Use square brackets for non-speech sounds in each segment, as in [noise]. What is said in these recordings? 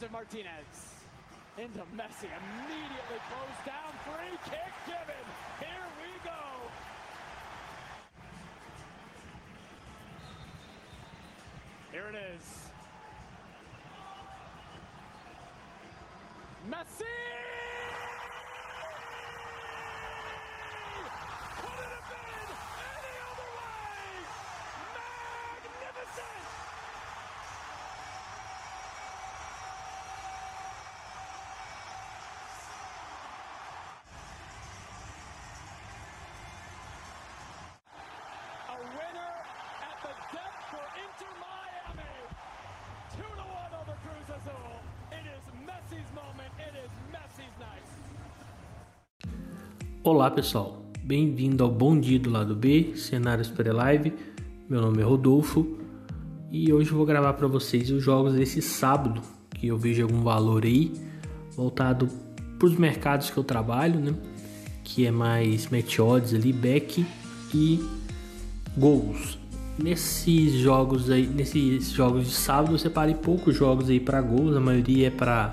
Joseph Martinez. Into Messi, immediately closed down, free kick given. Here we go. Here it is. Messi! Olá pessoal, bem-vindo ao Bom Dia do Lado B, cenário Super Live. Meu nome é Rodolfo e hoje eu vou gravar para vocês os jogos desse sábado que eu vejo algum valor aí voltado para os mercados que eu trabalho, né? Que é mais match odds ali, back e gols. Nesses jogos aí, nesses jogos de sábado eu separei poucos jogos aí para gols, a maioria é para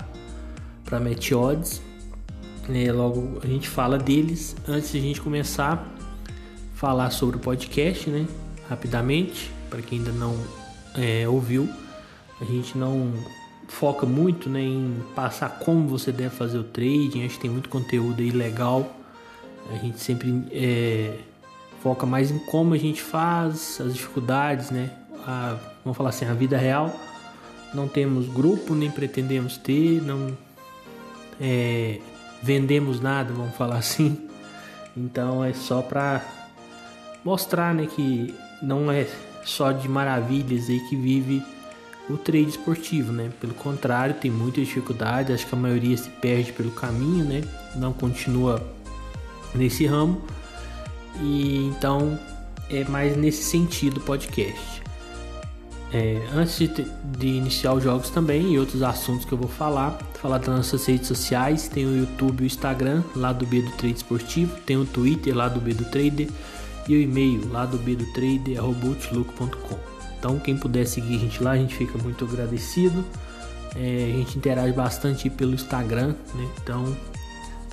para match odds. É, logo a gente fala deles antes de a gente começar a falar sobre o podcast, né? Rapidamente, para quem ainda não é, ouviu, a gente não foca muito né, em passar como você deve fazer o trading. Acho que tem muito conteúdo aí legal. A gente sempre é, foca mais em como a gente faz, as dificuldades, né? A, vamos falar assim, a vida real. Não temos grupo, nem pretendemos ter, não é, vendemos nada, vamos falar assim. Então é só para mostrar, né, que não é só de maravilhas aí que vive o trade esportivo, né? Pelo contrário, tem muita dificuldade, acho que a maioria se perde pelo caminho, né? Não continua nesse ramo. E então é mais nesse sentido o podcast. É, antes de, de, iniciar os jogos também e outros assuntos que eu vou falar, falar das nossas redes sociais, tem o YouTube e o Instagram, lá do B do Trade Esportivo, tem o Twitter, lá do B do Trader, e o e-mail, lá do B do Trader, outlook.com. Então, quem puder seguir a gente lá, a gente fica muito agradecido. É, a gente interage bastante pelo Instagram, né? Então,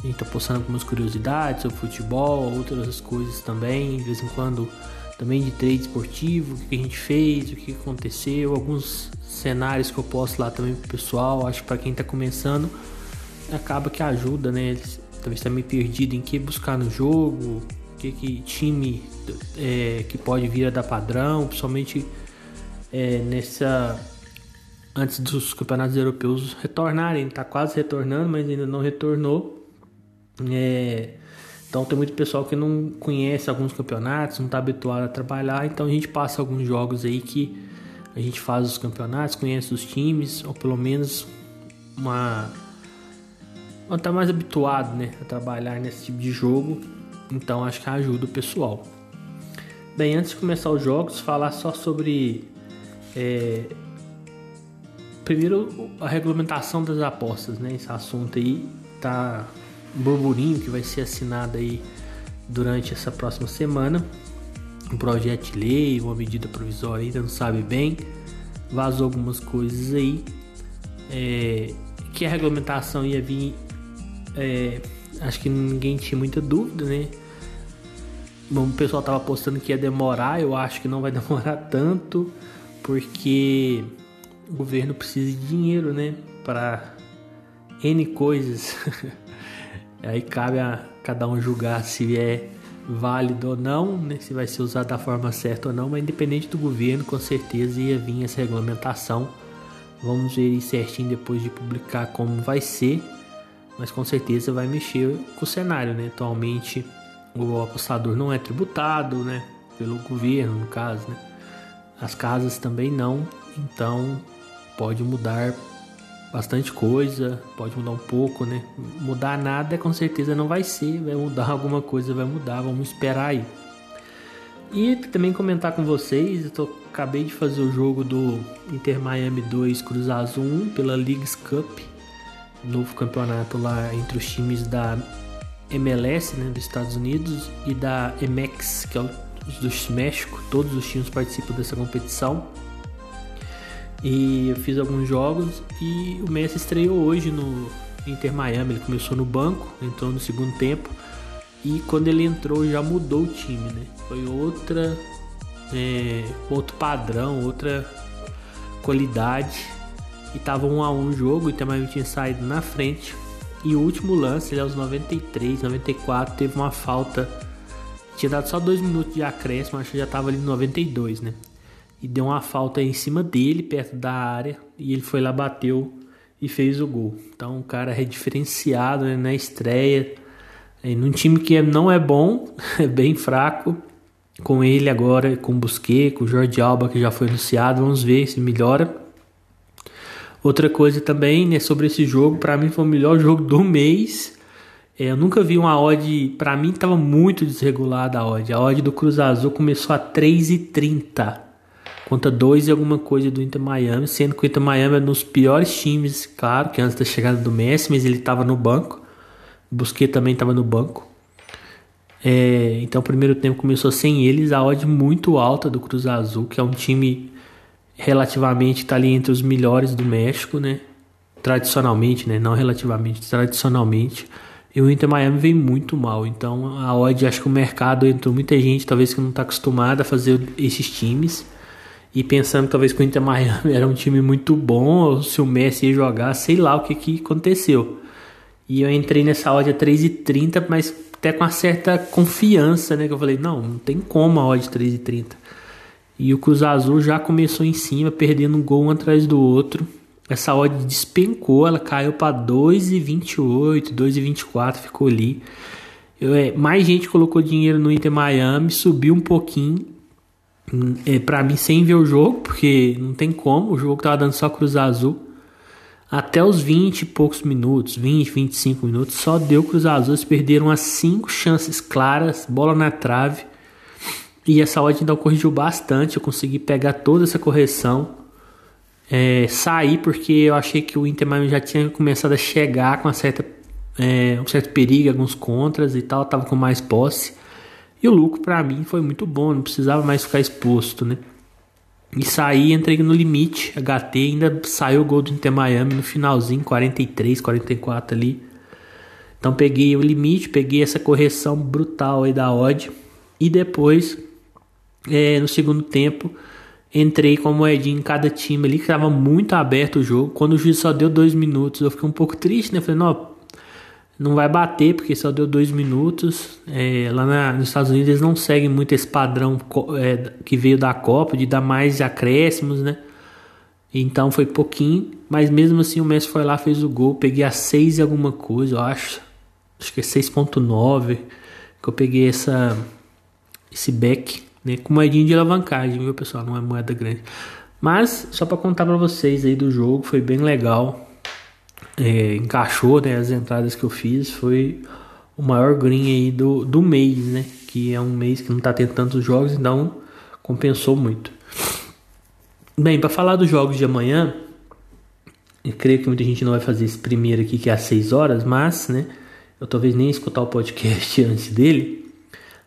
a gente tá postando algumas curiosidades sobre futebol, outras coisas também, de vez em quando também de trade esportivo, o que a gente fez, o que aconteceu, alguns cenários que eu posto lá também pro pessoal. Acho que para quem está começando acaba que ajuda, né? Eles, talvez está meio perdido em que buscar no jogo, que, que time é, que pode vir a dar padrão, principalmente é, nessa antes dos campeonatos europeus retornarem, está quase retornando, mas ainda não retornou. É, então tem muito pessoal que não conhece alguns campeonatos, não está habituado a trabalhar, então a gente passa alguns jogos aí que a gente faz os campeonatos, conhece os times, ou pelo menos uma está mais habituado né, a trabalhar nesse tipo de jogo, então acho que ajuda o pessoal. Bem, antes de começar os jogos, falar só sobre é, primeiro a regulamentação das apostas, né? Esse assunto aí tá burburinho que vai ser assinado aí durante essa próxima semana. Um projeto de lei, uma medida provisória ainda não sabe bem. Vazou algumas coisas aí. É, que a regulamentação ia vir. É, acho que ninguém tinha muita dúvida, né? Bom, o pessoal tava apostando que ia demorar, eu acho que não vai [laughs] demorar tanto, porque o governo precisa de dinheiro, né? Para N coisas. [laughs] Aí cabe a cada um julgar se é válido ou não, né? se vai ser usado da forma certa ou não, mas independente do governo, com certeza ia vir essa regulamentação. Vamos ver certinho depois de publicar como vai ser, mas com certeza vai mexer com o cenário, né? Atualmente o apostador não é tributado, né? Pelo governo, no caso, né? As casas também não, então pode mudar bastante coisa, pode mudar um pouco, né? Mudar nada com certeza não vai ser, vai mudar [laughs] alguma coisa, vai mudar, vamos esperar aí. E também comentar com vocês, eu tô, acabei de fazer o jogo do Inter Miami 2 Cruz Azul 1 pela Leagues Cup, novo campeonato lá entre os times da MLS, né, dos Estados Unidos, e da MX, que é o do México, todos os times participam dessa competição. E eu fiz alguns jogos e o Messi estreou hoje no Inter Miami. Ele começou no banco, entrou no segundo tempo. E quando ele entrou já mudou o time, né? Foi outra. É, outro padrão, outra qualidade. E tava um a um o jogo, e também tinha saído na frente. E o último lance, ele aos 93, 94, teve uma falta. Tinha dado só dois minutos de acréscimo, acho que já tava ali no 92, né? E deu uma falta em cima dele, perto da área. E ele foi lá, bateu e fez o gol. Então o cara é diferenciado né, na estreia. É, num time que não é bom, [laughs] é bem fraco. Com ele agora, com o Busquet, com o Jorge Alba, que já foi anunciado. Vamos ver se melhora. Outra coisa também, né, sobre esse jogo, para mim foi o melhor jogo do mês. É, eu nunca vi uma odd, para mim estava muito desregulada a odd. A odd do Cruz Azul começou a 3,30 contra 2 e alguma coisa do Inter Miami, sendo que o Inter Miami é um dos piores times, claro, que antes da chegada do Messi, mas ele estava no banco. O Busquets também estava no banco. É, então o primeiro tempo começou sem eles, a odd muito alta do Cruz Azul, que é um time relativamente está ali entre os melhores do México, né? Tradicionalmente, né? Não relativamente, tradicionalmente. E o Inter Miami vem muito mal. Então a odd, acho que o mercado entrou muita gente, talvez que não está acostumada a fazer esses times. E pensando talvez que o Inter Miami [laughs] era um time muito bom, se o Messi ia jogar, sei lá o que, que aconteceu. E eu entrei nessa odd a 3,30, mas até com uma certa confiança, né? Que eu falei, não, não tem como a odd 3,30. E o Cruz Azul já começou em cima, perdendo um gol um atrás do outro. Essa odd despencou, ela caiu para 2,28, 2,24, ficou ali. Eu, é, mais gente colocou dinheiro no Inter Miami, subiu um pouquinho. É, para mim, sem ver o jogo, porque não tem como, o jogo tava dando só Cruz Azul. Até os 20 e poucos minutos, 20, 25 minutos, só deu Cruz Azul. Eles perderam as 5 chances claras, bola na trave. E essa odd então corrigiu bastante, eu consegui pegar toda essa correção. É, sair porque eu achei que o Inter Miami já tinha começado a chegar com uma certa, é, um certo perigo, alguns contras e tal, tava com mais posse. E o lucro para mim foi muito bom, não precisava mais ficar exposto, né? E saí, entrei no limite, HT, ainda saiu o gol do Inter Miami no finalzinho, 43, 44 ali. Então peguei o limite, peguei essa correção brutal aí da odd e depois é, no segundo tempo, entrei com a moedinha em cada time ali, que estava muito aberto o jogo. Quando o juiz só deu dois minutos, eu fiquei um pouco triste, né? Falei, não, não vai bater, porque só deu dois minutos. É, lá na, nos Estados Unidos eles não seguem muito esse padrão é, que veio da Copa, de dar mais acréscimos, né? Então foi pouquinho, mas mesmo assim o Messi foi lá, fez o gol. Peguei a 6 e alguma coisa, eu acho. Acho que é 6.9 que eu peguei essa esse back né? Com moedinha de alavancagem, viu, pessoal? Não é moeda grande. Mas, só para contar para vocês aí do jogo, foi bem legal. É, encaixou, né? As entradas que eu fiz. Foi o maior green aí do, do mês, né? Que é um mês que não tá tendo tantos jogos, então compensou muito. Bem, para falar dos jogos de amanhã, eu creio que muita gente não vai fazer esse primeiro aqui, que é às 6 horas, mas, né? Eu talvez nem escutar o podcast [laughs] antes dele.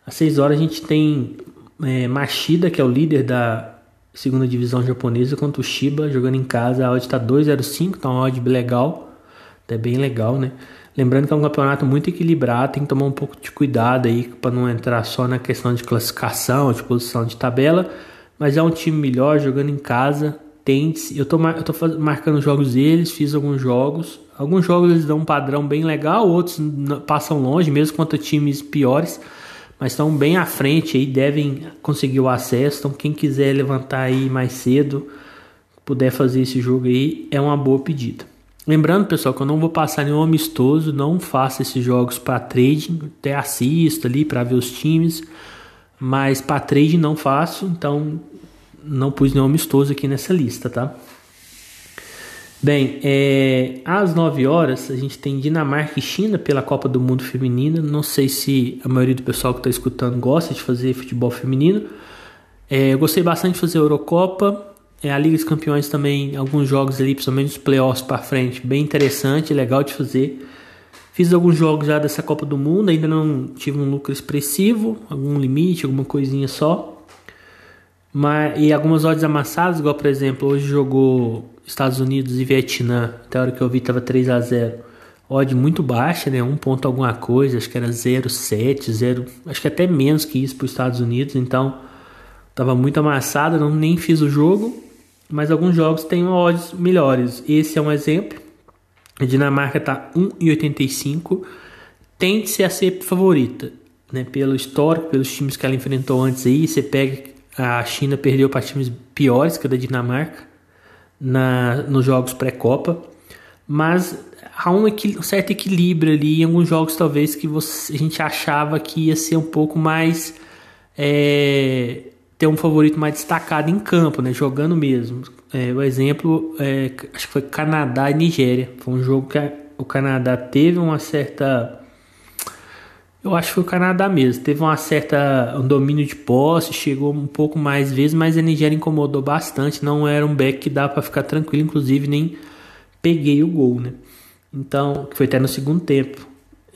Às 6 horas a gente tem é, Machida, que é o líder da segunda divisão japonesa, contra o Shiba, jogando em casa. A odd está 2,05, tá uma odd legal, é bem legal, né? Lembrando que é um campeonato muito equilibrado, tem que tomar um pouco de cuidado aí para não entrar só na questão de classificação, de posição de tabela, mas é um time melhor jogando em casa. Tente, eu tô, eu tô marcando jogos deles, fiz alguns jogos. Alguns jogos eles dão um padrão bem legal, outros passam longe, mesmo contra times piores mas estão bem à frente aí, devem conseguir o acesso. Então, quem quiser levantar aí mais cedo, puder fazer esse jogo aí, é uma boa pedida. Lembrando, pessoal, que eu não vou passar nenhum amistoso, não faço esses jogos para trading, até assisto ali para ver os times, mas para trading não faço, então não pus nenhum amistoso aqui nessa lista, tá? Bem, é, às 9 horas a gente tem Dinamarca e China pela Copa do Mundo Feminina. Não sei se a maioria do pessoal que está escutando gosta de fazer futebol feminino. É, eu gostei bastante de fazer a Eurocopa. É, a Liga dos Campeões também, alguns jogos ali, principalmente os playoffs para frente, bem interessante, legal de fazer. Fiz alguns jogos já dessa Copa do Mundo, ainda não tive um lucro expressivo, algum limite, alguma coisinha só. Mas, e algumas odds amassadas, igual por exemplo, hoje jogou Estados Unidos e Vietnã, até a hora que eu vi tava 3 a 0 Odd muito baixa, né? Um ponto alguma coisa, acho que era 0,7, 0, acho que até menos que isso para os Estados Unidos, então tava muito amassado, não nem fiz o jogo, mas alguns jogos têm odds melhores. Esse é um exemplo. A Dinamarca tá 1,85, tende-se a ser favorita, né? Pelo histórico, pelos times que ela enfrentou antes aí, você pega a China perdeu para times piores que a da Dinamarca na, nos jogos pré-copa, mas há um, um, certo equilíbrio ali em alguns jogos talvez que você, a gente achava que ia ser um pouco mais é, ter um favorito mais destacado em campo, né, jogando mesmo. É, o exemplo é, acho que foi Canadá e Nigéria, foi um jogo que a, o Canadá teve uma certa eu acho que foi o Canadá mesmo. Teve uma certa um domínio de posse, chegou um pouco mais vezes, mas a Nigéria incomodou bastante. Não era um back que dá para ficar tranquilo, inclusive nem peguei o gol, né? Então, que foi até no segundo tempo.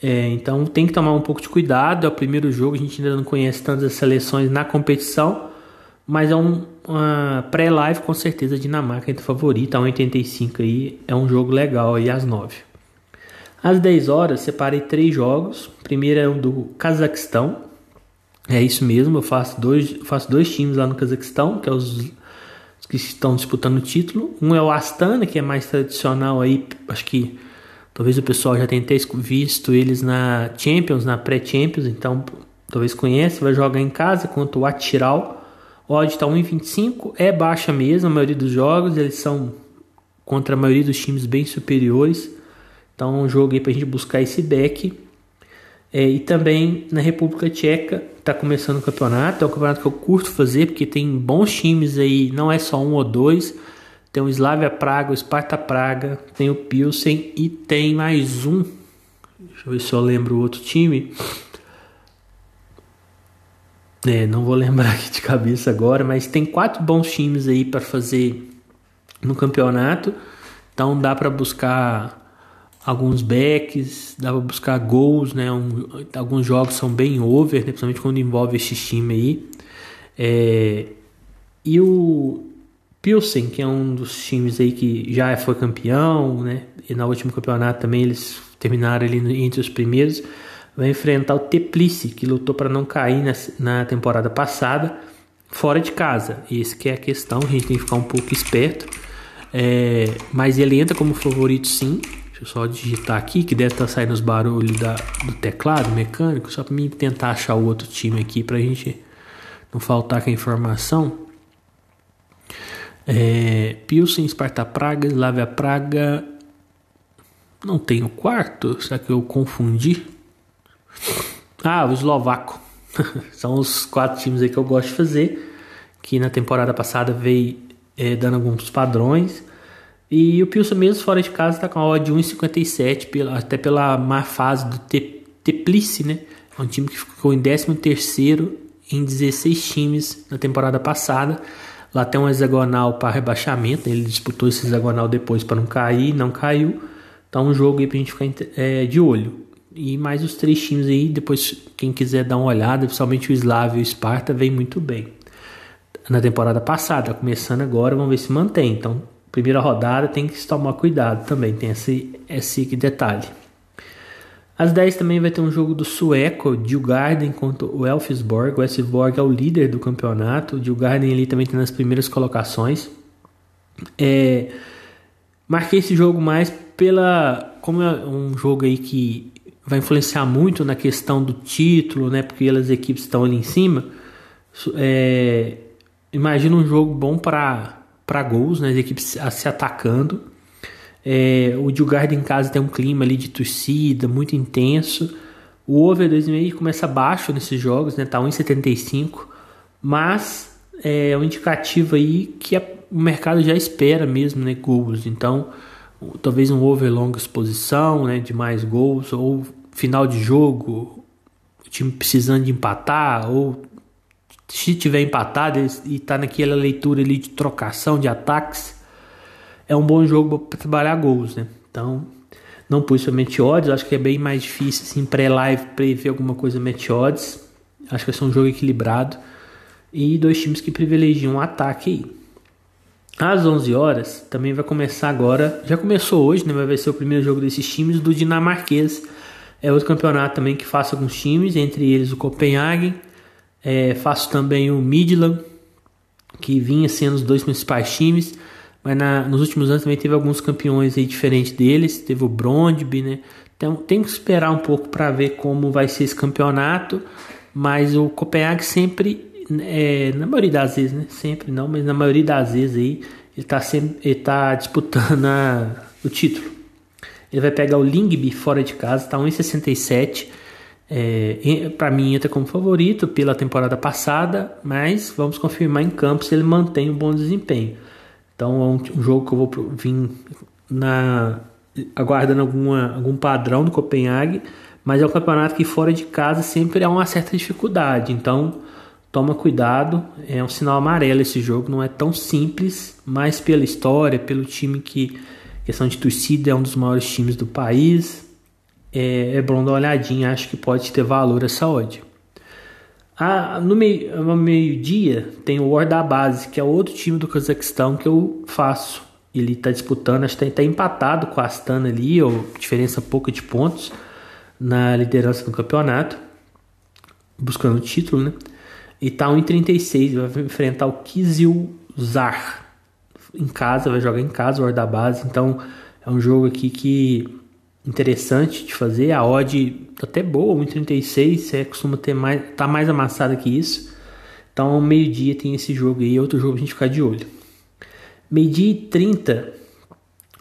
É, então tem que tomar um pouco de cuidado. É o primeiro jogo, a gente ainda não conhece tantas seleções na competição, mas é um, pré-live com certeza Dinamarca é favorita, a 1,85 aí é um jogo legal aí às 9. Às 10 horas, separei três jogos. Primeiro é o do Cazaquistão. É isso mesmo, eu faço dois, faço dois times lá no Cazaquistão, que é os que estão disputando o título. Um é o Astana, que é mais tradicional aí, acho que talvez o pessoal já tenha visto eles na Champions, na pré-Champions, então talvez conheça, vai jogar em casa contra o Atiral. Odd está 1,25, é baixa mesmo a maioria dos jogos, eles são contra a maioria dos times bem superiores. Então, um jogo aí para a gente buscar esse back. É, e também na República Tcheca está começando o campeonato. É um campeonato que eu curto fazer porque tem bons times aí, não é só um ou dois. Tem o Slavia Praga, o Sparta Praga, tem o Pilsen e tem mais um. Deixa eu ver se eu lembro o outro time. É, não vou lembrar [laughs] aqui de cabeça agora, mas tem quatro bons times aí para fazer no campeonato. Então dá para buscar alguns backs, dá para buscar gols, né? Um, alguns jogos são bem over, né? principalmente quando envolve esse time aí. É, e o Pilsen, que é um dos times aí que já foi campeão, né? E no último campeonato também eles terminaram ali entre os primeiros. Vai enfrentar o Teplice, que lutou para não cair na, na temporada passada, fora de casa. Esse que é a questão, a gente tem que ficar um pouco esperto. É, mas ele entra como favorito sim, Deixa eu só digitar aqui, que deve estar tá saindo os barulhos da, do teclado mecânico, só para mim tentar achar o outro time aqui para a gente não faltar com a informação. É, Pilsen, Sparta Praga, Slavia Praga. Não tem o quarto? Será que eu confundi? Ah, o eslovaco. [laughs] São os quatro times aí que eu gosto de fazer. Que na temporada passada veio é, dando alguns padrões. E o Pilsen mesmo fora de casa está com a odd de 1,57, pela, até pela má fase do Te, Teplice, né? É um time que ficou em 13º em 16 times na temporada passada. Lá tem um hexagonal para rebaixamento, ele disputou esse hexagonal depois para não cair, não caiu. Então um jogo aí para a gente ficar é, de olho. E mais os três times aí, depois quem quiser dar uma olhada, principalmente o Slavia e o Sparta, vem muito bem. Na temporada passada, começando agora, vamos ver se mantém. Então primeira rodada tem que se tomar cuidado também, tem esse, esse detalhe. Às 10 também vai ter um jogo do sueco, Djurgården contra o Elfsborg. O Elfsborg é o líder do campeonato. O Djurgården ali também tem nas primeiras colocações. É, marquei esse jogo mais pela como é um jogo aí que vai influenciar muito na questão do título, né? Porque as equipes estão ali em cima. É, imagina um jogo bom para gols, né, as equipes se atacando. É, o Djurgården em casa tem um clima ali de torcida muito intenso. O over 2,5 começa baixo nesses jogos, né, tá 1,75, mas é um indicativo aí que a, o mercado já espera mesmo, né, gols. Então, talvez um over longa exposição, né, de mais gols ou final de jogo, o time precisando de empatar ou se tiver empatado e está naquela leitura ali de trocação de ataques, é um bom jogo para trabalhar gols, né? Então, não pus somente odds, acho que é bem mais difícil assim pré-live prever alguma coisa match odds. Acho que vai ser um jogo equilibrado. e dois times que privilegiam o ataque aí. Às 11 horas, também vai começar agora, já começou hoje, né, vai ser o primeiro jogo desses times, do dinamarquês. É outro campeonato também que faço alguns times, entre eles o Copenhagen, é, faço também o Midland, que vinha sendo os dois principais times, mas na, nos últimos anos também teve alguns campeões aí diferentes deles, teve o Brondby, né? Então tem que esperar um pouco para ver como vai ser esse campeonato, mas o Copenhague sempre é, na maioria das vezes, né? Sempre não, mas na maioria das vezes aí ele está sempre, ele tá disputando a, o título. Ele vai pegar o Lingby fora de casa, tá 1,67. É, para mim entra como favorito pela temporada passada, mas vamos confirmar em campo se ele mantém um bom desempenho. Então é um, um jogo que eu vou vir na aguardando alguma, algum padrão do Copenhague, mas é um campeonato que fora de casa sempre há uma certa dificuldade. Então toma cuidado, é um sinal amarelo esse jogo, não é tão simples, mas pela história, pelo time que, questão de torcida, é um dos maiores times do país, é, é bom dar uma olhadinha, acho que pode ter valor essa odd. Ah, no meio-dia meio tem o War da Base, que é outro time do Cazaquistão que eu faço. Ele está disputando, acho que está tá empatado com a Astana ali, ou diferença pouca de pontos na liderança do campeonato, buscando o título, né? E tá 1,36, vai enfrentar o Kizilzar em casa, vai jogar em casa, o da base. Então é um jogo aqui que interessante de fazer. A odd até boa, 1,36, você costuma ter mais, tá mais amassada que isso. Então ao meio-dia tem esse jogo aí, outro jogo pra gente ficar de olho. Meio-dia e 30,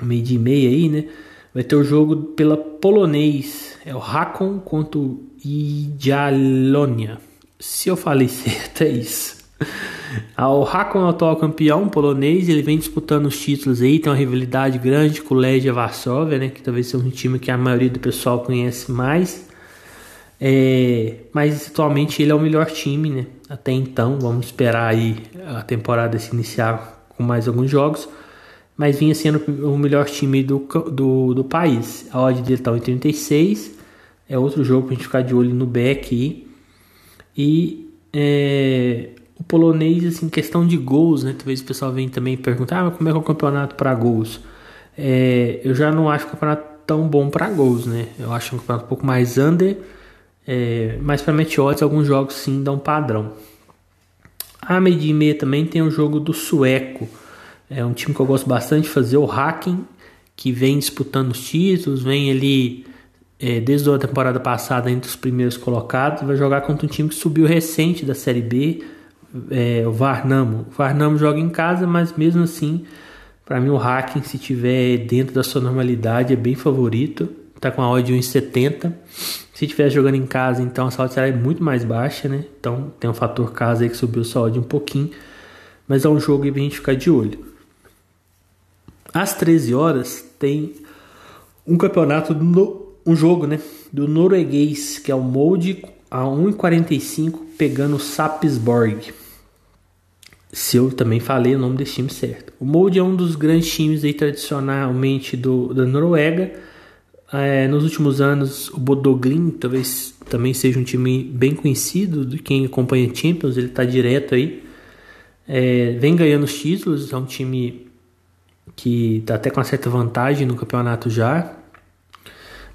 meio-dia e meia aí, né? Vai ter o jogo pela polonês, é o Hakon contra o Idialonia. Se eu falei certo, [laughs] é isso. O Hakon atual campeão polonês, ele vem disputando os títulos aí, tem uma rivalidade grande com o Legia Varsóvia, né, que talvez seja um time que a maioria do pessoal conhece mais. É, mas atualmente ele é o melhor time, né? Até então, vamos esperar aí a temporada se iniciar com mais alguns jogos. Mas vinha sendo o melhor time do, do, do país. A odd dele está em 36. É outro jogo para a gente ficar de olho no back aí. E é, o polonês, assim, questão de gols, né? Talvez o pessoal venha também perguntar, ah, como é que é o campeonato para gols? É, eu já não acho o campeonato tão bom para gols, né? Eu acho um campeonato um pouco mais under, é, mas para odds alguns jogos sim dão padrão. A meio e meia também tem o jogo do sueco. É um time que eu gosto bastante de fazer, o Hacking, que vem disputando os títulos, vem ali é, desde a temporada passada entre os primeiros colocados, vai jogar contra um time que subiu recente da Série B, é, o Varnamo. O Varnamo joga em casa, mas mesmo assim, para mim o Hacking, se tiver dentro da sua normalidade, é bem favorito. Tá com a odd de 1,70. Se estiver jogando em casa, então a sua odd será muito mais baixa, né? Então tem um fator casa aí que subiu sua odd um pouquinho. Mas é um jogo aí pra gente ficar de olho. Às 13 horas tem um campeonato no um jogo, né? Do norueguês, que é o Molde a 1,45 pegando o Sapsborg. Se eu também falei o nome desse time certo. O Molde é um dos grandes times aí tradicionalmente do, da Noruega. É, nos últimos anos, o Bodoglin talvez também seja um time bem conhecido de quem acompanha Champions, ele está direto aí. É, vem ganhando os títulos, é um time que está até com uma certa vantagem no campeonato já.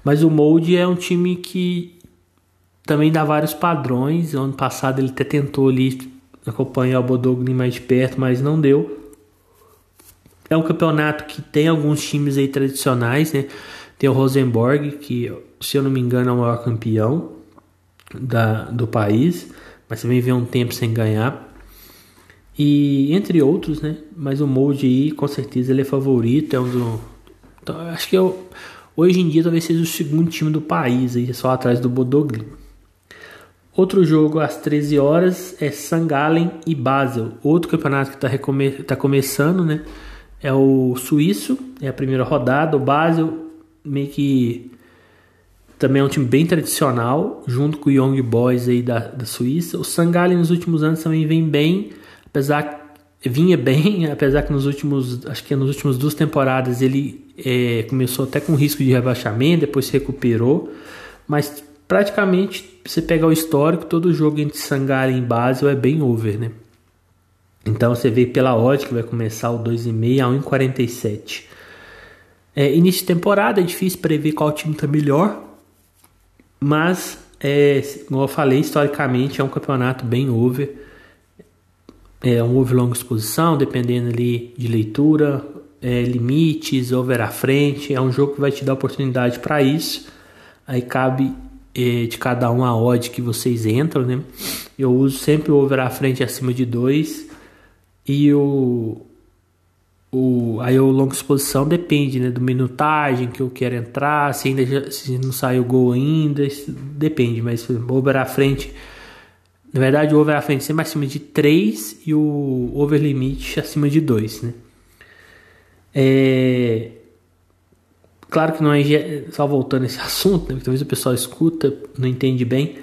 Mas o Molde é um time que também dá vários padrões. Ano passado ele até tentou ali acompanhar o Bodogni mais de perto, mas não deu. É um campeonato que tem alguns times aí tradicionais, né? Tem o Rosenborg, que se eu não me engano é o maior campeão da, do país, mas também vem um tempo sem ganhar. E entre outros, né? Mas o Molde aí, com certeza, ele é favorito. É um do. Então, acho que eu. Hoje em dia talvez seja o segundo time do país, aí, só atrás do Bodoglin. Outro jogo às 13 horas é Sangalen e Basel. Outro campeonato que está tá começando, né? É o Suíço, é a primeira rodada. O Basel meio que também é um time bem tradicional, junto com o Young Boys aí da, da Suíça. O Sangalen nos últimos anos também vem bem, apesar vinha bem, [laughs] apesar que nos últimos, acho que nas últimas duas temporadas ele é, começou até com risco de rebaixamento, depois se recuperou, mas praticamente você pegar o histórico, todo jogo entre Sangari e Basel é bem over, né? Então você vê pela odd que vai começar o 2,5 a 1,47. É, início de temporada é difícil prever qual time está melhor, mas é, como eu falei, historicamente é um campeonato bem over. É um over longa exposição, dependendo ali de leitura, é, limites, over à frente. É um jogo que vai te dar oportunidade para isso. Aí cabe é, de cada um a odd que vocês entram, né? Eu uso sempre o over à frente acima de 2 e o, o aí o longa exposição depende, né, do minutagem que eu quero entrar, se ainda se não saiu gol ainda, depende, mas o over à frente na verdade, o over à frente sempre acima de 3 e o over limite acima de 2, né? É... Claro que não é só voltando esse [laughs] assunto, né? talvez o pessoal escuta, não entende bem.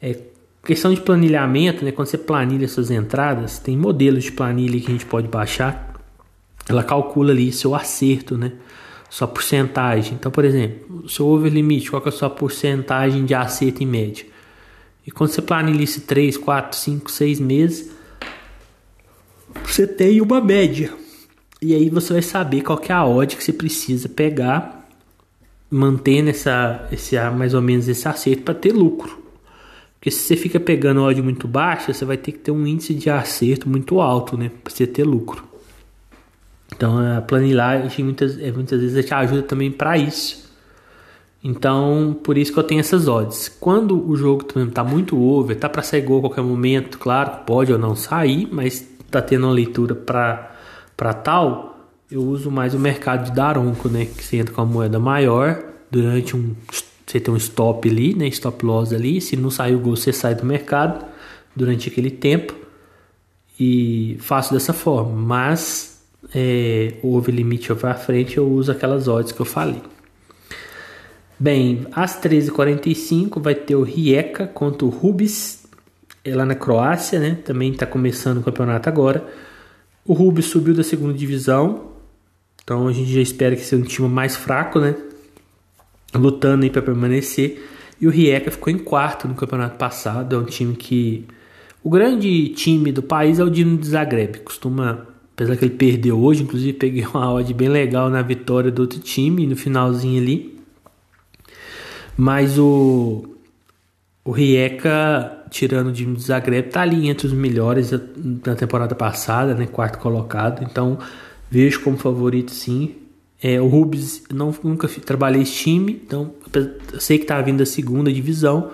É questão de planilhamento, né? Quando você planilha suas entradas, tem modelos de planilha que a gente pode baixar. Ela calcula ali seu acerto, né? Sua porcentagem. Então, por exemplo, seu over limite, qual é a sua porcentagem de acerto em média? E quando você planilha isso 3, 4, 5, 6 meses, você tem uma média. E aí você vai saber qual é a odd que você precisa pegar, mantendo essa, esse, mais ou menos esse acerto para ter lucro. Porque se você fica pegando odd muito baixa, você vai ter que ter um índice de acerto muito alto, né, para você ter lucro. Então a planilhagem muitas, é, muitas vezes te ajuda também para isso. Então, por isso que eu tenho essas odds. Quando o jogo está muito over, tá para sair gol a qualquer momento, claro, pode ou não sair, mas tá tendo uma leitura para para tal, eu uso mais o mercado de Daronco, né? Que você entra com a moeda maior durante um. Você tem um stop ali, né? Stop loss ali. Se não sair o gol, você sai do mercado durante aquele tempo. E faço dessa forma. Mas é, over limite à frente eu uso aquelas odds que eu falei. Bem, às 13h45 vai ter o Rijeka contra o Rubis, é lá na Croácia, né? Também está começando o campeonato agora. O Rubio subiu da segunda divisão, então a gente já espera que seja um time mais fraco, né? Lutando aí para permanecer. E o Rijeka ficou em quarto no campeonato passado. É um time que. O grande time do país é o Dino de Zagreb. Costuma. Apesar que ele perdeu hoje, inclusive peguei uma odd bem legal na vitória do outro time no finalzinho ali. Mas o. O Rijeka tirando do Zagreb, tá ali entre os melhores da temporada passada, né? Quarto colocado. Então, vejo como favorito sim. É, o Rubens, não, nunca trabalhei esse time, então sei que tá vindo da segunda divisão.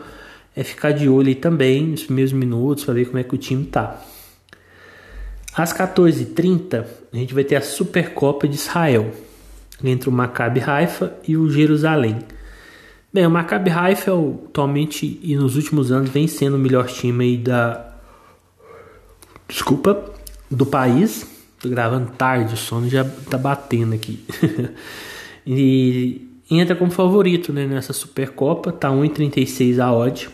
É ficar de olho aí também nos primeiros minutos para ver como é que o time tá. Às 14h30, a gente vai ter a Supercopa de Israel entre o Maccabi Haifa e o Jerusalém. Bem, o Maccabi Haifa atualmente e nos últimos anos vem sendo o melhor time da desculpa, do país. Tô gravando tarde, o sono já tá batendo aqui. [laughs] e entra como favorito, né, nessa Supercopa, tá 1.36 a odd.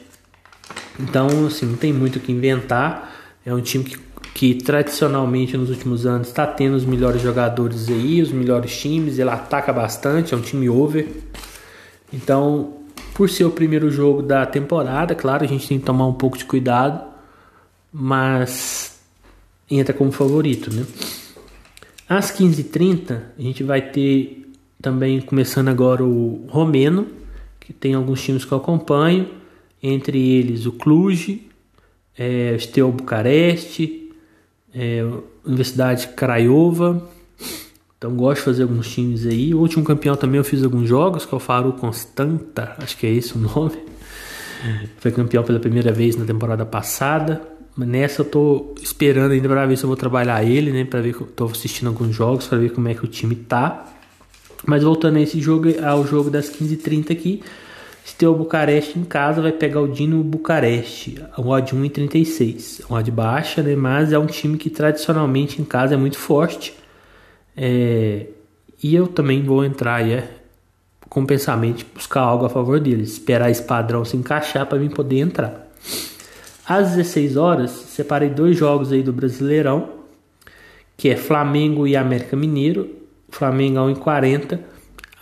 Então, assim, não tem muito o que inventar. É um time que, que tradicionalmente nos últimos anos está tendo os melhores jogadores aí, os melhores times, ele ataca bastante, é um time over. Então, por ser o primeiro jogo da temporada, claro, a gente tem que tomar um pouco de cuidado, mas entra como favorito, né? Às 15h30, a gente vai ter também começando agora o Romeno, que tem alguns times que eu acompanho, entre eles o Cluj, é, o Steaua Bucareste, é, Universidade Craiova, então gosto de fazer alguns times aí. O último campeão também eu fiz alguns jogos, que é o Faro Constanta, acho que é esse o nome. Foi campeão pela primeira vez na temporada passada. Nessa eu tô esperando ainda para ver se eu vou trabalhar ele, né? Para ver que eu tô assistindo alguns jogos, para ver como é que o time tá. Mas voltando a esse jogo, ao jogo das 15h30 aqui. Steaua Bucareste em casa vai pegar o Dino Bucareste, um odd 1,36. Um odd baixa, né? Mas é um time que tradicionalmente em casa é muito forte. É, e eu também vou entrar é, com o pensamento de buscar algo a favor deles, esperar esse padrão se encaixar para mim poder entrar. Às 16 horas, separei dois jogos aí do Brasileirão, que é Flamengo e América Mineiro. Flamengo a 1,40.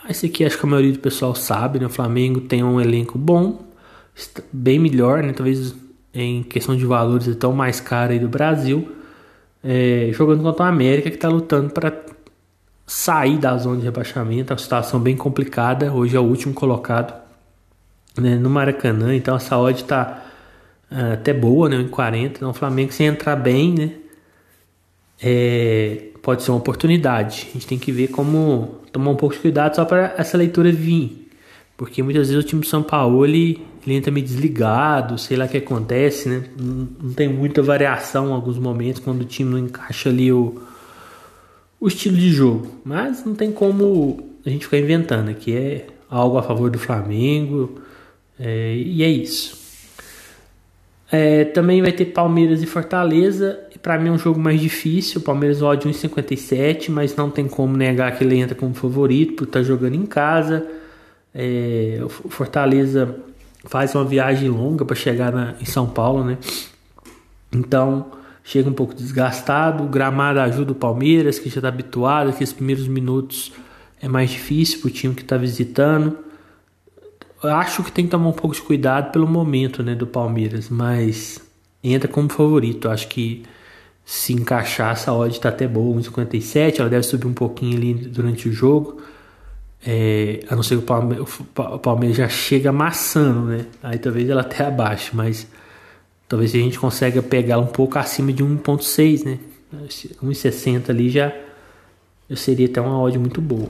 Esse aqui acho que a maioria do pessoal sabe, né? O Flamengo tem um elenco bom, bem melhor, né? Talvez em questão de valores é tão mais caro aí do Brasil é, jogando contra o América que está lutando para sair da zona de rebaixamento. É uma situação bem complicada. Hoje é o último colocado né, no Maracanã, então a saúde está uh, até boa, né, em 40. Então o Flamengo, se entrar bem, né, é, pode ser uma oportunidade. A gente tem que ver como tomar um pouco de cuidado só para essa leitura vir. Porque muitas vezes o time do São Paulo ele, ele entra meio desligado, sei lá o que acontece, né? Não, não, tem muita variação em alguns momentos quando o time não encaixa ali o, o estilo de jogo. Mas não tem como a gente ficar inventando, que é algo a favor do Flamengo. É, e é isso. É, também vai ter Palmeiras e Fortaleza. Para mim é um jogo mais difícil. Palmeiras odd 1,57, mas não tem como negar que ele entra como favorito por estar tá jogando em casa. É, o Fortaleza faz uma viagem longa para chegar na, em São Paulo, né? Então chega um pouco desgastado. O gramado ajuda o Palmeiras, que já está habituado, que os primeiros minutos é mais difícil para o time que está visitando. Eu acho que tem que tomar um pouco de cuidado pelo momento né, do Palmeiras, mas entra como favorito. Eu acho que se encaixar, essa odd está até boa, 1,57. Ela deve subir um pouquinho ali durante o jogo. É, a não ser que o Palmeiras, o Palmeiras já chega amassando, né? Aí talvez ela até abaixo, mas talvez a gente consiga pegar um pouco acima de 1.6, né? 1,60 ali já, já seria até uma odd muito boa.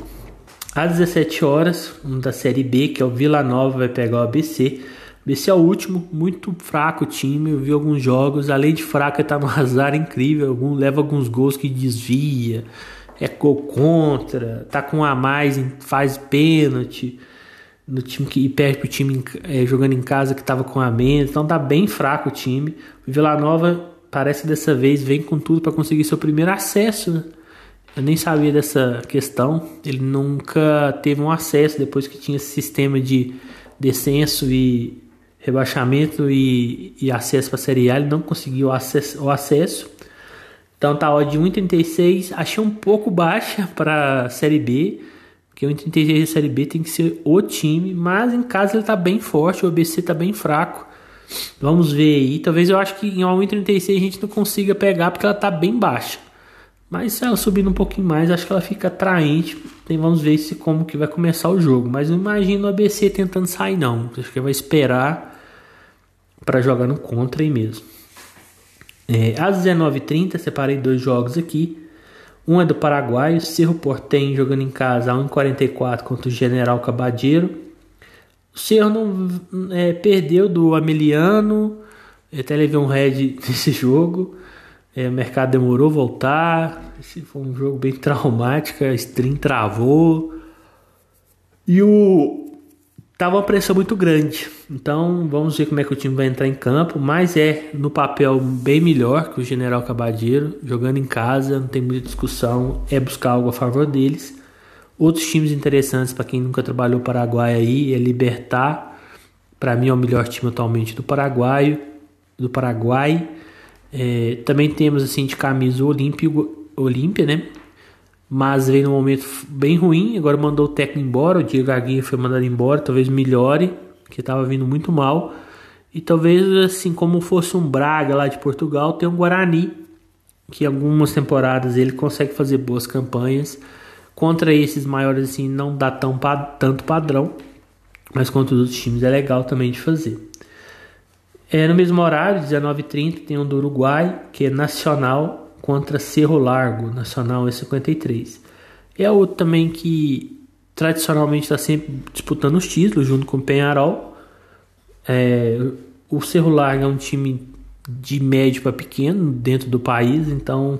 Às 17 horas, um da Série B, que é o Vila Nova, vai pegar o ABC. O ABC é o último, muito fraco o time. Eu vi alguns jogos, além de fraco, tá no [laughs] azar incrível. Algum, leva alguns gols que desvia é gol contra, tá com a mais, faz pênalti no time que e perde pro time é, jogando em casa que tava com a menos, então tá bem fraco o time. O Vila Nova parece dessa vez vem com tudo para conseguir seu primeiro acesso. Né? Eu nem sabia dessa questão. Ele nunca teve um acesso depois que tinha esse sistema de descenso e rebaixamento e, e acesso para a Série A. Ele não conseguiu o acesso. O acesso. Então tá ó, de 1,36, achei um pouco baixa [laughs] para Série B, porque 1,36 da Série B tem que ser o time, mas em casa ele tá bem forte, o ABC tá bem fraco. Vamos ver aí, talvez eu acho que em 1,36 a gente não consiga pegar porque ela tá bem baixa. Mas se ela subindo um pouquinho mais, acho que ela fica atraente. Então vamos ver se como que vai começar o jogo. Mas não imagino o ABC tentando sair não. Acho que vai esperar para jogar no contra aí mesmo. É, às 19h30, separei dois jogos aqui. Um é do Paraguai, o Cerro Portem jogando em casa a 1,44 contra o General Cabadeiro. O Cerro não é, perdeu do Ameliano, até levei um red [laughs] nesse jogo. É, o mercado demorou a voltar. Esse foi um jogo bem traumático. A stream travou. E o Tava uma pressão muito grande. Então vamos ver como é que o time vai entrar em campo. Mas é no papel bem melhor que o General Cabadeiro, jogando em casa, não tem muita discussão, é buscar algo a favor deles. Outros times interessantes para quem nunca trabalhou Paraguai aí é Libertar. Para mim é o melhor time atualmente do Paraguai. Do Paraguai. É, também temos assim de camisa o Olímpia, né? Mas veio num momento bem ruim. Agora mandou o técnico embora. O Diego Aguirre foi mandado embora. Talvez melhore, que estava vindo muito mal. E talvez, assim como fosse um Braga lá de Portugal, tem um Guarani, que algumas temporadas ele consegue fazer boas campanhas. Contra esses maiores, assim, não dá tão, tanto padrão, mas contra os outros times é legal também de fazer. É, no mesmo horário, 19h30, tem um do Uruguai, que é nacional, contra Cerro Largo, Nacional E53. É outro também que tradicionalmente está sempre disputando os títulos junto com o Penharol. É, o Cerro Largo é um time de médio para pequeno dentro do país, então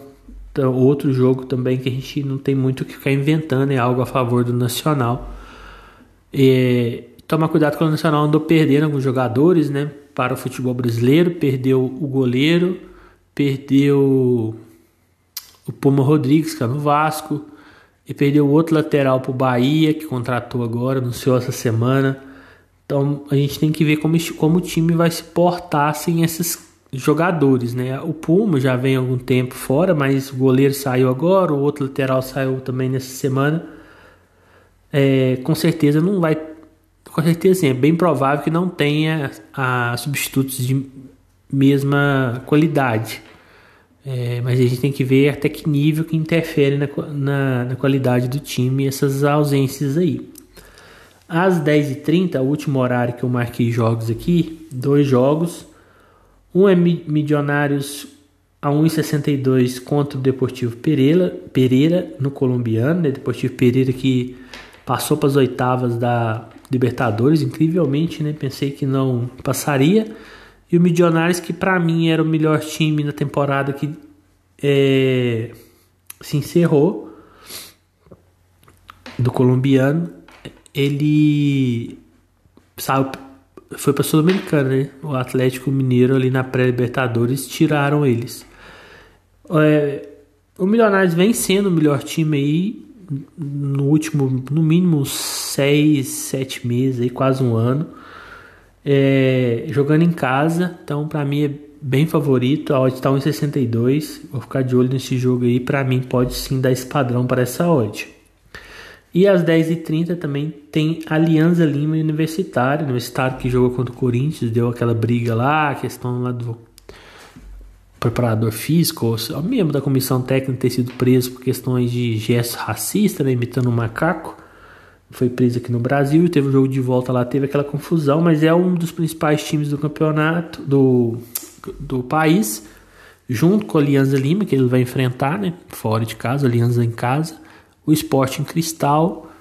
é outro jogo também que a gente não tem muito o que ficar inventando, é algo a favor do Nacional. É, cuidado com o Nacional andou perdendo alguns jogadores né, para o futebol brasileiro, perdeu o goleiro, perdeu o Puma Rodrigues, que é no Vasco, e perdeu outro lateral para o Bahia, que contratou agora, anunciou essa semana. Então a gente tem que ver como, como o time vai se portar sem esses jogadores, né? O Puma já vem algum tempo fora, mas o goleiro saiu agora, o outro lateral saiu também nessa semana. É, com certeza não vai. Com certeza sim, é bem provável que não tenha a substitutos de mesma qualidade. É, mas a gente tem que ver até que nível que interfere na, na, na qualidade do time essas ausências aí. Às 10h30, o último horário que eu marquei jogos aqui, dois jogos. Um é Milionários a 1,62 contra o Deportivo Pereira, Pereira no colombiano. Né? Deportivo Pereira que passou para as oitavas da Libertadores, incrivelmente, né? Pensei que não passaria. E o Milionários, que para mim era o melhor time na temporada que é, se encerrou, do colombiano, ele sabe, foi para Sul-Americana, né? O Atlético Mineiro ali na pré-Libertadores tiraram eles. É, o Milionários vem sendo o melhor time aí no último, no mínimo, seis, sete meses, aí, quase um ano. É, jogando em casa, então para mim é bem favorito. A odd está 1,62. Vou ficar de olho nesse jogo aí. Para mim, pode sim dar esse padrão para essa odd. E às 10h30 também tem Alianza Lima Universitário, Universitário que jogou contra o Corinthians, deu aquela briga lá, a questão lá do preparador físico, ou membro da comissão técnica ter sido preso por questões de gesto racista, né, imitando um macaco. Foi preso aqui no Brasil, teve o um jogo de volta lá, teve aquela confusão, mas é um dos principais times do campeonato do, do país, junto com a Alianza Lima, que ele vai enfrentar, né, fora de casa, Alianza em casa, o Sporting Cristal.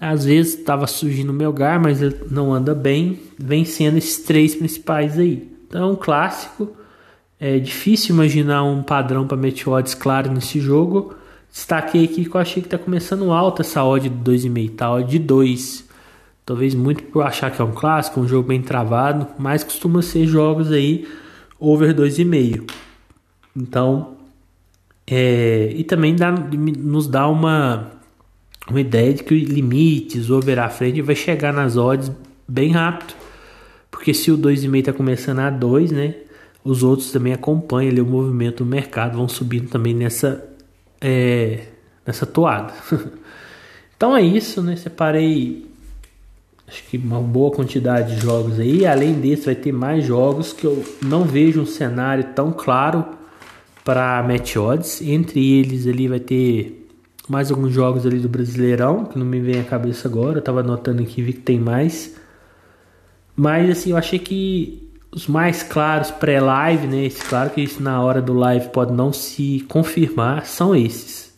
Às vezes estava surgindo o Melgar, mas ele não anda bem, vencendo esses três principais aí. Então, é um clássico é difícil imaginar um padrão para Meteodes claro nesse jogo. Destaquei aqui que eu achei que está começando alta essa odd de 2,5, tá? Odd de 2. Talvez muito por achar que é um clássico, um jogo bem travado, mas costuma ser jogos aí over 2,5. Então, é, e também dá, nos dá uma, uma ideia de que limites, over à frente, vai chegar nas odds bem rápido. Porque se o 2,5 está começando a 2, né? os outros também acompanham ali, o movimento do mercado, vão subindo também nessa, é, nessa toada. [laughs] então é isso, né? Separei acho que uma boa quantidade de jogos aí. Além desse, vai ter mais jogos que eu não vejo um cenário tão claro para match odds. Entre eles ali vai ter mais alguns jogos ali do Brasileirão, que não me vem à cabeça agora. Eu tava anotando aqui, vi que tem mais. Mas assim, eu achei que os mais claros pré-live, né? Esse, claro que isso na hora do live pode não se confirmar, são esses.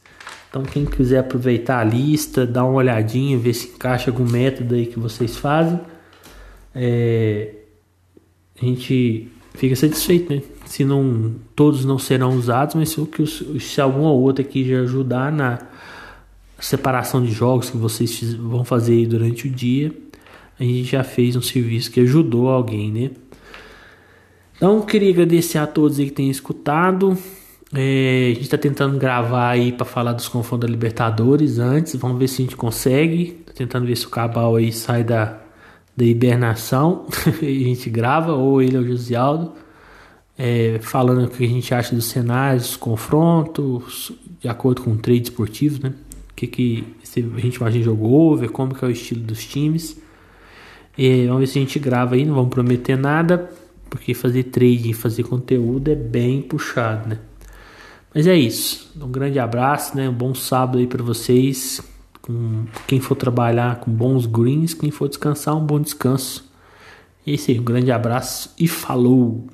Então quem quiser aproveitar a lista, dar uma olhadinha, ver se encaixa algum método aí que vocês fazem, é, a gente fica satisfeito, né? Se não todos não serão usados, mas se, se algum ou outro aqui já ajudar na separação de jogos que vocês vão fazer durante o dia, a gente já fez um serviço que ajudou alguém, né? Então, queria agradecer a todos aí que têm escutado. É, a gente está tentando gravar aí para falar dos confrontos da Libertadores antes. Vamos ver se a gente consegue. Tô tentando ver se o Cabal aí sai da, da hibernação [laughs] e a gente grava, ou ele ou o Josialdo, é, falando o que a gente acha dos cenários, dos confrontos, de acordo com o trade esportivo, né? O que, que a gente imagina jogou over, como que é o estilo dos times. É, vamos ver se a gente grava aí, não vamos prometer nada porque fazer trade e fazer conteúdo é bem puxado, né? Mas é isso. Um grande abraço, né? Um bom sábado aí para vocês. Com quem for trabalhar com bons greens, quem for descansar, um bom descanso. É isso aí, um grande abraço e falou!